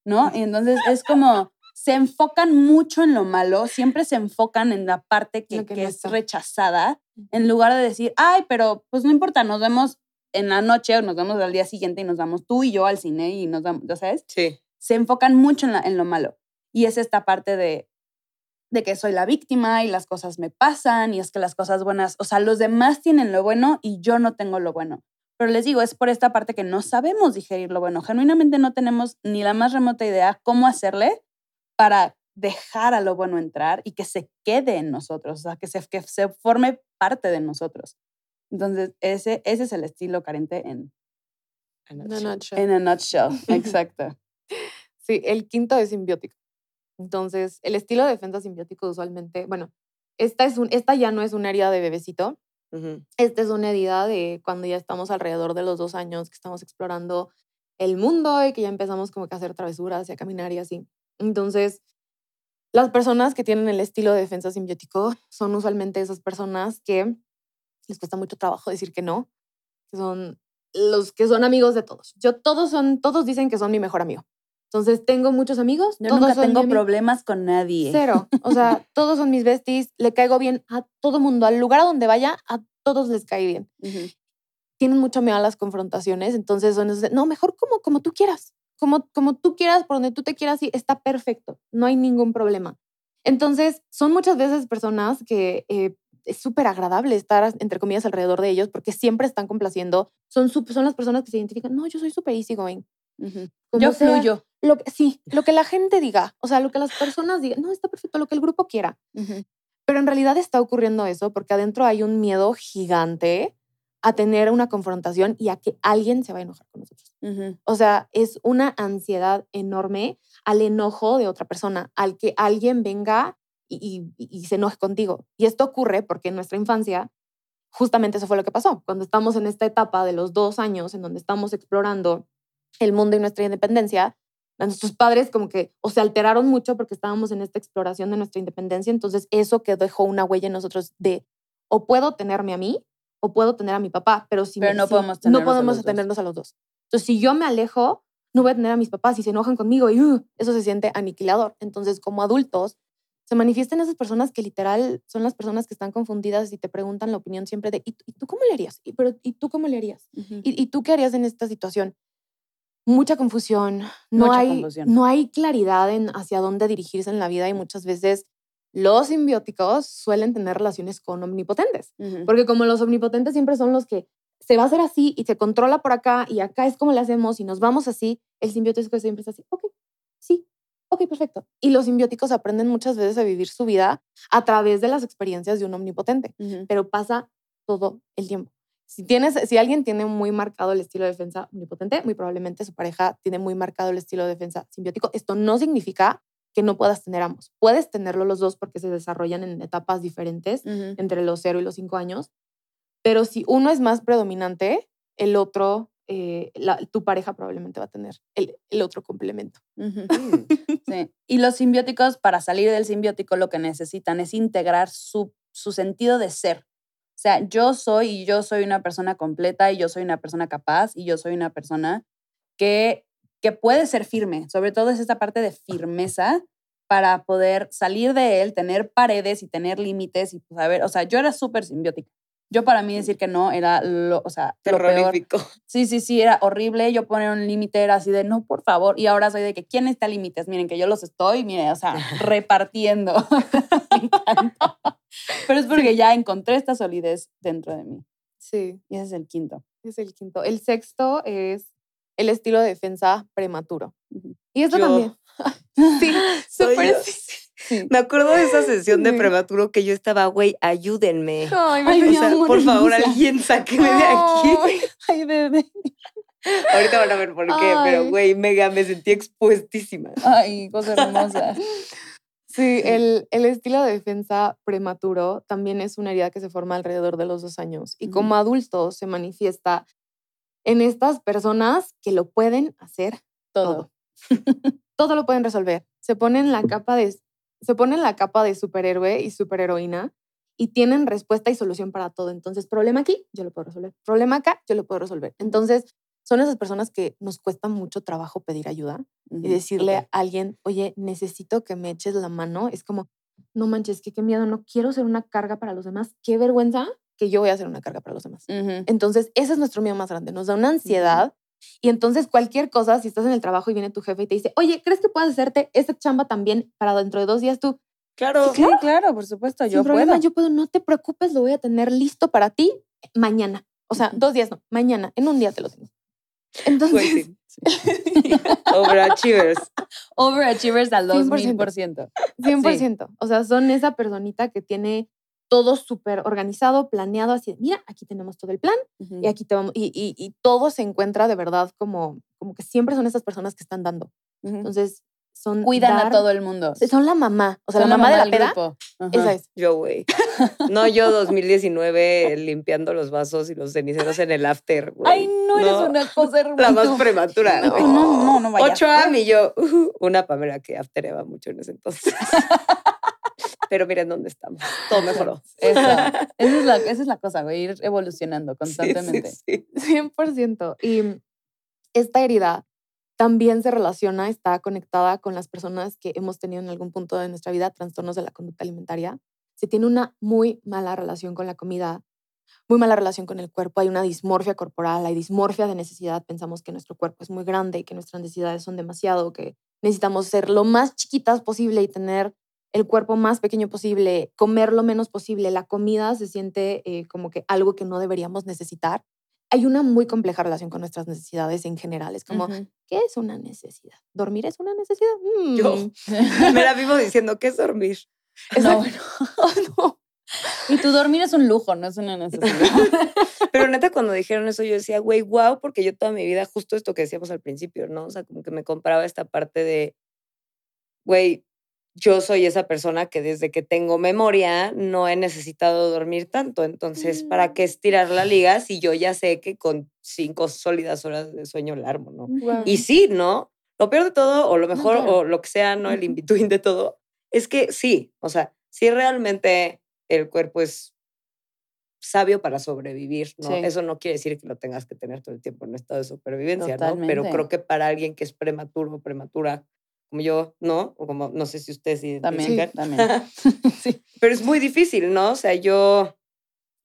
¿No? Y entonces es como, se enfocan mucho en lo malo, siempre se enfocan en la parte que, que, es rechazada, en lugar de decir, ay, pero pues no importa, nos vemos en la noche o nos vemos al día siguiente y nos vamos tú y yo al cine y nos vamos, ¿ya sabes? Sí. Se enfocan mucho en, en lo malo. Y es esta parte de, de que soy la víctima y las cosas me pasan y es que las cosas buenas, o sea, los demás tienen lo bueno y yo no tengo lo bueno. Pero les digo, es por esta parte que no sabemos digerir lo bueno. Genuinamente no tenemos ni la más remota idea cómo hacerle para dejar a lo bueno entrar y que se quede en nosotros, o sea, que se, que se forme parte de nosotros. Entonces, ese, ese es el estilo carente en, en a nutshell. En a nutshell, exacto. Sí, el quinto es simbiótico. Entonces, el estilo de defensa simbiótico usualmente, bueno, esta, es un, esta ya no es una herida de bebecito, esta es una herida de cuando ya estamos alrededor de los dos años, que estamos explorando el mundo y que ya empezamos como que a hacer travesuras y a caminar y así. Entonces, las personas que tienen el estilo de defensa simbiótico son usualmente esas personas que les cuesta mucho trabajo decir que no, que son los que son amigos de todos. Yo todos son, todos dicen que son mi mejor amigo. Entonces, tengo muchos amigos. Yo nunca tengo problemas con nadie. Cero. O sea, todos son mis besties. Le caigo bien a todo mundo. Al lugar a donde vaya, a todos les cae bien. Tienen mucho miedo a las confrontaciones. Entonces, son no, mejor como, como tú quieras. Como, como tú quieras, por donde tú te quieras ir, está perfecto, no hay ningún problema. Entonces, son muchas veces personas que eh, es súper agradable estar, entre comillas, alrededor de ellos porque siempre están complaciendo. Son, son las personas que se identifican, no, yo soy súper easygoing. Yo fluyo. Lo que, sí, lo que la gente diga, o sea, lo que las personas digan, no, está perfecto, lo que el grupo quiera. Pero en realidad está ocurriendo eso porque adentro hay un miedo gigante a tener una confrontación y a que alguien se va a enojar con nosotros. O sea, es una ansiedad enorme al enojo de otra persona, al que alguien venga y, y, se enoje contigo. Y esto ocurre porque en nuestra infancia, justamente eso fue lo que pasó. Cuando estamos en esta etapa de los dos años en donde estamos explorando el mundo y nuestra independencia, nuestros padres como que o se alteraron mucho porque estábamos en esta exploración de nuestra independencia, entonces eso que dejó una huella en nosotros de o puedo tenerme a mí o puedo tener a mi papá, pero si no podemos, no podemos a tenernos a los dos. Entonces, si yo me alejo, no voy a tener a mis papás y se enojan conmigo y uh, eso se siente aniquilador. Entonces, como adultos, se manifiestan esas personas que literal son las personas que están confundidas y te preguntan la opinión siempre de, ¿y, tú cómo le harías? ¿Y, pero, ¿y tú cómo le harías? ¿Y, ¿Y, tú qué harías en esta situación? Mucha confusión, no, hay, no hay claridad en hacia dónde dirigirse en la vida y muchas veces los simbióticos suelen tener relaciones con omnipotentes, porque como los omnipotentes siempre son los que se va a hacer así y se controla por acá y acá es como le hacemos y nos vamos así, el simbiótico siempre es así, ok, sí, ok, perfecto. Y los simbióticos aprenden muchas veces a vivir su vida a través de las experiencias de un omnipotente, pero pasa todo el tiempo. Si, tienes, si alguien tiene muy marcado el estilo de defensa omnipotente, muy probablemente su pareja tiene muy marcado el estilo de defensa simbiótico. Esto no significa que no puedas tener ambos. Puedes tenerlo los dos porque se desarrollan en etapas diferentes entre los 0 y los 5 años, pero si uno es más predominante, el otro, eh, tu pareja probablemente va a tener el, el otro complemento. sí. Y los simbióticos, para salir del simbiótico, lo que necesitan es integrar su, su sentido de ser. O sea, yo soy y yo soy una persona completa y yo soy una persona capaz y yo soy una persona que que puede ser firme, sobre todo es esta parte de firmeza para poder salir de él, tener paredes y tener límites y pues a ver, o sea, yo era súper simbiótica. Yo para mí decir que no era lo, o sea, terrorífico. Sí, sí, sí, era horrible. Yo poner un límite era así de, no, por favor. Y ahora soy de que, ¿quién está límites? Miren, que yo los estoy, miren, o sea, repartiendo. Pero es porque ya encontré esta solidez dentro de mí. Sí. Y ese es el quinto. Es el quinto. El sexto es el estilo de defensa prematuro. Y esto también. sí, súper. Me acuerdo de esa sesión de prematuro que yo estaba, güey, ayúdenme. Ay, por favor, alguien sáqueme de aquí. Ay, bebé. Ahorita van a ver por qué, pero güey, mega, me sentí expuestísima. Ay, cosa hermosa. Sí, el, el, estilo de defensa prematuro también es una herida que se forma alrededor de los dos años y como adulto se manifiesta en estas personas que lo pueden hacer todo. Todo, lo pueden resolver. Se ponen la capa de se ponen la capa de superhéroe y superheroína y tienen respuesta y solución para todo. Entonces, problema aquí, yo lo puedo resolver. Problema acá, yo lo puedo resolver. Entonces, son esas personas que nos cuesta mucho trabajo pedir ayuda y decirle a alguien, oye, necesito que me eches la mano. Es como, no manches, que qué miedo, no quiero ser una carga para los demás, qué vergüenza que yo voy a hacer una carga para los demás. Entonces, ese es nuestro miedo más grande, nos da una ansiedad. Y entonces cualquier cosa, si estás en el trabajo y viene tu jefe y te dice, oye, ¿crees que puedes hacerte esta chamba también para dentro de dos días tú? Claro, sí, claro, por supuesto, yo problema, Yo puedo, no te preocupes, lo voy a tener listo para ti mañana. O sea, dos días no, mañana, en un día te lo tengo. Entonces, Overachievers. Overachievers al 2000%. 100%. O sea, son esa personita que tiene todo súper organizado, planeado, así, mira, aquí tenemos todo el plan y aquí te vamos, y, y, todo se encuentra de verdad como, como que siempre son esas personas que están dando. Entonces, son... Cuidan a todo el mundo. Son la mamá, o sea, la, mamá, de la peda, esa es. Yo, güey. No, yo 2019 limpiando los vasos y los ceniceros en el after, güey. Ay, no, eres una cosa hermosa. La más prematura, no, no, no, no vaya. Ocho a y yo, uh, una Pamela que aftereba mucho en ese entonces. pero miren dónde estamos. Todo mejoró. Esa, es, la, esa es la cosa, güey, ir evolucionando constantemente. Sí, 100%. Y esta herida también se relaciona, está conectada con las personas que hemos tenido en algún punto de nuestra vida trastornos de la conducta alimentaria. Se tiene una muy mala relación con la comida muy mala relación con el cuerpo, hay una dismorfia corporal, hay dismorfia de necesidad, pensamos que nuestro cuerpo es muy grande y que nuestras necesidades son demasiado, que necesitamos ser lo más chiquitas posible y tener el cuerpo más pequeño posible, comer lo menos posible, la comida se siente eh, como que algo que no deberíamos necesitar. Hay una muy compleja relación con nuestras necesidades en general. Es como, ¿qué es una necesidad? ¿Dormir es una necesidad? Yo mm. me la vivo diciendo, ¿qué es dormir? No, bueno. no. Y tu dormir es un lujo, no es una necesidad. Pero neta, cuando dijeron eso, yo decía, güey, wow, porque yo toda mi vida, justo esto que decíamos al principio, ¿no? O sea, como que me compraba esta parte de, güey, yo soy esa persona que desde que tengo memoria no he necesitado dormir tanto. Entonces, ¿para mm. qué estirar la liga si yo ya sé que con cinco sólidas horas de sueño la armo, ¿no? Y sí, ¿no? Lo peor de todo, o lo mejor, o lo que sea, ¿no? El in-between de todo, es que sí, o sea, sí realmente el cuerpo es sabio para sobrevivir, ¿no? Eso no quiere decir que lo tengas que tener todo el tiempo en estado de supervivencia, ¿no? Pero creo que para alguien que es prematuro o prematura, como yo, ¿no? O como, no sé si ustedes. También, también. sí. Pero es muy difícil, ¿no? O sea, yo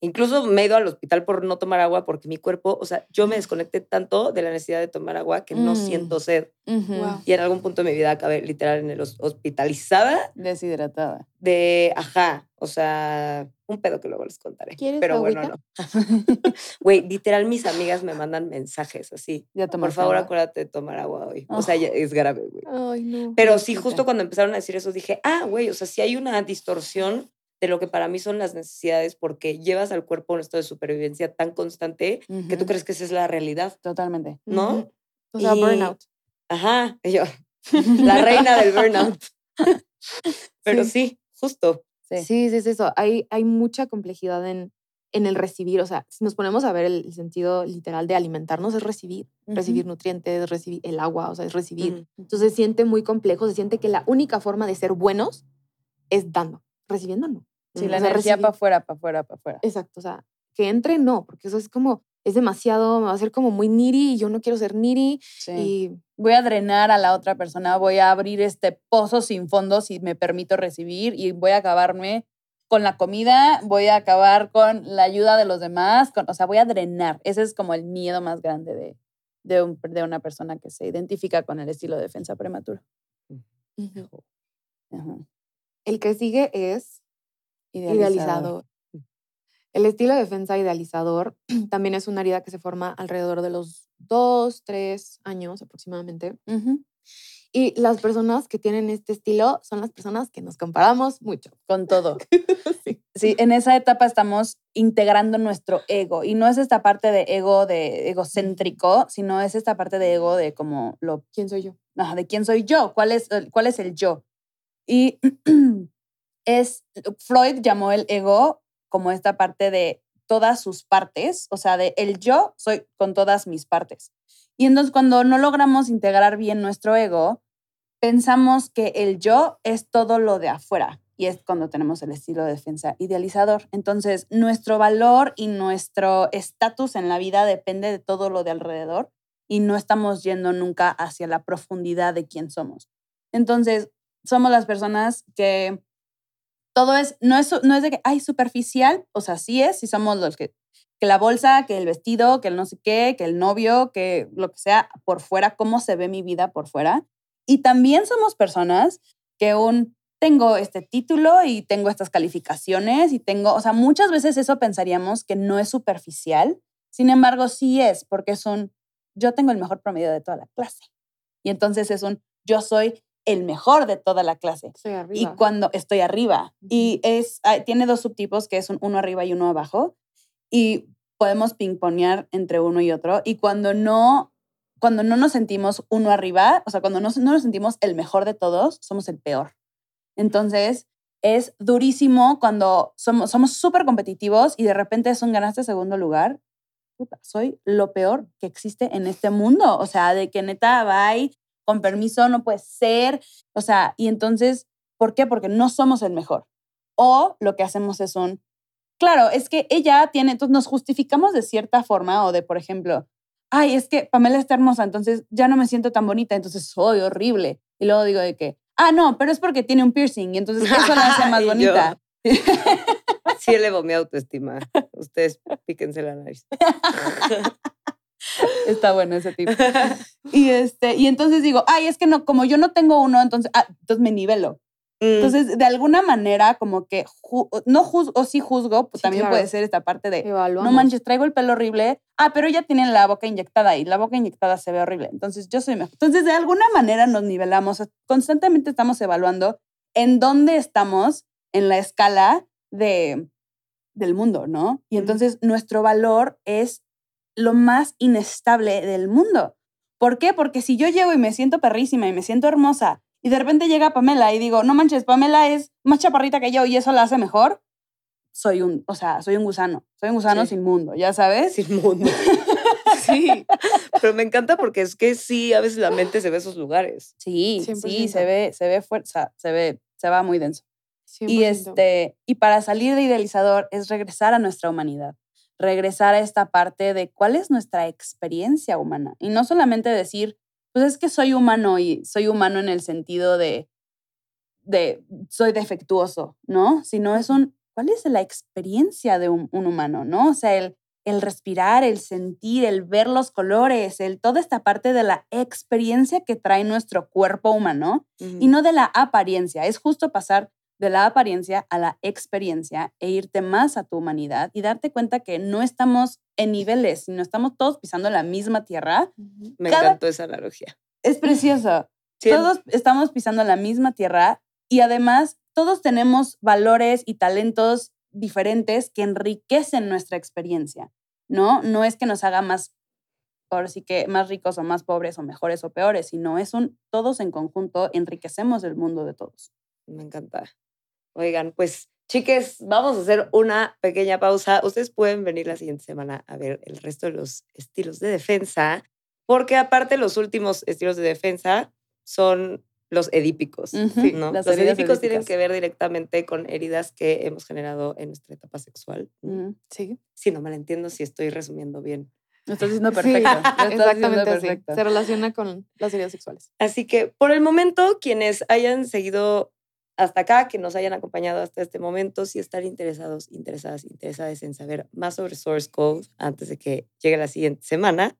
Incluso me he ido al hospital por no tomar agua porque mi cuerpo, o sea, yo me desconecté tanto de la necesidad de tomar agua que no mm. siento sed. Y en algún punto de mi vida acabé literal en el hospitalizada. Deshidratada. De, ajá, o sea, un pedo que luego les contaré. ¿Quieres Pero bueno, no. Güey, literal mis amigas me mandan mensajes así. Ya Por favor, acuérdate de tomar agua hoy. O sea, es grave, güey. Ay, no. Pero sí, justo cuando empezaron a decir eso, dije, ah, güey, o sea, si hay una distorsión de lo que para mí son las necesidades porque llevas al cuerpo un estado de supervivencia tan constante que tú crees que esa es la realidad. Totalmente. ¿No? O sea, burnout. Ajá, yo, la reina del burnout. Pero sí, justo. Sí. sí, es eso. Hay, hay mucha complejidad en, en el recibir. O sea, si nos ponemos a ver el, sentido literal de alimentarnos, es recibir. Recibir nutrientes, recibir el agua, o sea, es recibir. Entonces se siente muy complejo, se siente que la única forma de ser buenos es dando recibiendo no. Sí, la energía para afuera, para afuera, para afuera. Exacto, o sea, que entre no, porque eso es como, es demasiado, me va a ser como muy niri y yo no quiero ser niri. Y voy a drenar a la otra persona, voy a abrir este pozo sin fondo si me permito recibir y voy a acabarme con la comida, voy a acabar con la ayuda de los demás, con, o sea, voy a drenar. Ese es como el miedo más grande de, de, de una persona que se identifica con el estilo de defensa prematura. El que sigue es idealizador. El estilo de defensa idealizador también es una herida que se forma alrededor de los dos, tres años aproximadamente. Y las personas que tienen este estilo son las personas que nos comparamos mucho. Con todo. sí. en esa etapa estamos integrando nuestro ego. Y no es esta parte de ego de egocéntrico, sino es esta parte de ego de como lo... ¿Quién soy yo? de quién soy yo, cuál es, cuál es el yo. Y es, Freud llamó el ego como esta parte de todas sus partes, o sea, de el yo soy con todas mis partes. Y entonces cuando no logramos integrar bien nuestro ego, pensamos que el yo es todo lo de afuera. Y es cuando tenemos el estilo de defensa idealizador. Entonces, nuestro valor y nuestro estatus en la vida depende de todo lo de alrededor y no estamos yendo nunca hacia la profundidad de quién somos. Entonces, somos las personas que todo es, no es, no es de que, ay, superficial, o sea, sí es, si somos los que, que la bolsa, que el vestido, que el no sé qué, que el novio, que lo que sea por fuera, cómo se ve mi vida por fuera. Y también somos personas que un, tengo este título y tengo estas calificaciones y tengo, o sea, muchas veces eso pensaríamos que no es superficial, sin embargo, sí es, porque es un, yo tengo el mejor promedio de toda la clase. Y entonces es un, yo soy el mejor de toda la clase. Y cuando estoy arriba. Y es, tiene dos subtipos, que es un uno arriba y uno abajo. Y podemos pingponear entre uno y otro. Y cuando no, cuando no nos sentimos uno arriba, o sea, cuando no, no nos sentimos el mejor de todos, somos el peor. Entonces, es durísimo cuando somos súper competitivos y de repente son ganaste segundo lugar. soy lo peor que existe en este mundo. O sea, de que neta va con permiso, no puede ser. O sea, y entonces, ¿por qué? Porque no somos el mejor. O lo que hacemos es un, claro, es que ella tiene, entonces nos justificamos de cierta forma o de, por ejemplo, ay, es que Pamela está hermosa, entonces ya no me siento tan bonita, entonces soy horrible. Y luego digo de que, ah, no, pero es porque tiene un piercing y entonces eso la hace más bonita. sí elevo mi autoestima. Ustedes píquense la nariz. Está bueno ese tipo. Y, este, y entonces digo, ay, es que no, como yo no tengo uno, entonces, ah, entonces me nivelo. Mm. Entonces, de alguna manera, como que no juzgo, o sí juzgo, pues también puede ser esta parte de, no manches, traigo el pelo horrible, ah, pero ella tiene la boca inyectada y la boca inyectada se ve horrible. Entonces, yo soy mejor. Entonces, de alguna manera nos nivelamos, constantemente estamos evaluando en dónde estamos en la escala de, del mundo, ¿no? Y entonces, nuestro valor es lo más inestable del mundo. ¿Por qué? Porque si yo llego y me siento perrísima y me siento hermosa y de repente llega Pamela y digo, no manches, Pamela es más chaparrita que yo y eso la hace mejor, soy un, o sea, soy un gusano, soy un gusano sin mundo, ¿ya sabes? Sin mundo. sí, pero me encanta porque es que sí, a veces la mente se ve esos lugares. Sí, sí, se ve, se ve fuerza, se ve, se va muy denso. Y, este, y para salir de idealizador es regresar a nuestra humanidad, regresar a esta parte de cuál es nuestra experiencia humana. Y no solamente decir, pues es que soy humano y soy humano en el sentido de, de soy defectuoso, ¿no? Sino es un, ¿cuál es la experiencia de un, humano, ¿no? O sea, el, el respirar, el sentir, el ver los colores, el, toda esta parte de la experiencia que trae nuestro cuerpo humano y no de la apariencia. Es justo pasar de la apariencia a la experiencia e irte más a tu humanidad y darte cuenta que no estamos en niveles, sino estamos todos pisando la misma tierra. Me encantó esa analogía. Es precioso. Todos estamos pisando la misma tierra y además todos tenemos valores y talentos diferentes que enriquecen nuestra experiencia, ¿no? No es que nos haga más, ahora sí que más ricos o más pobres o mejores o peores, sino es un, todos en conjunto enriquecemos el mundo de todos. Me encanta. Oigan, pues chiques, vamos a hacer una pequeña pausa. Ustedes pueden venir la siguiente semana a ver el resto de los estilos de defensa, porque aparte los últimos estilos de defensa son los edípicos, ¿no? los edípicos tienen que ver directamente con heridas que hemos generado en nuestra etapa sexual. Sí. Sí, no me entiendo si estoy resumiendo bien. Lo estás diciendo perfecto. exactamente Se relaciona con las heridas sexuales. Así que, por el momento, quienes hayan seguido hasta acá, que nos hayan acompañado hasta este momento, si están interesados, interesadas, interesadas en saber más sobre Source Code antes de que llegue la siguiente semana,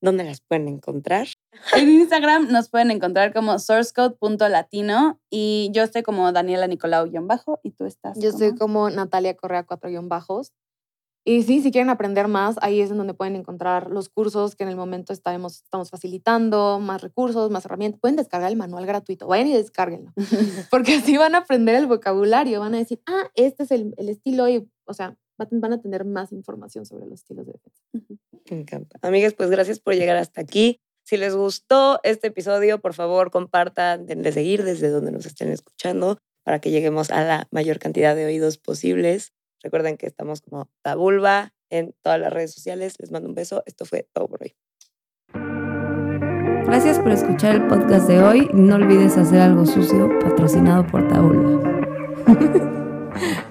¿dónde las pueden encontrar? En Instagram nos pueden encontrar como sourcecode.latino y yo estoy como Daniela Nicolau-bajo y tú estás. Yo estoy como Natalia Correa 4-bajos. Y sí, si quieren aprender más, ahí es en donde pueden encontrar los cursos que en el momento estamos, estamos facilitando, más recursos, más herramientas. Pueden descargar el manual gratuito, vayan y descárguenlo, porque así van a aprender el vocabulario, van a decir, ah, este es el, el estilo y, o sea, van a tener más información sobre los estilos de defensa. Me encanta. Amigas, pues gracias por llegar hasta aquí. Si les gustó este episodio, por favor, compartan, denle seguir desde donde nos estén escuchando para que lleguemos a la mayor cantidad de oídos posibles. Recuerden que estamos como Tabulba en todas las redes sociales. Les mando un beso. Esto fue todo por hoy. Gracias por escuchar el podcast de hoy. No olvides hacer algo sucio patrocinado por Tabulba.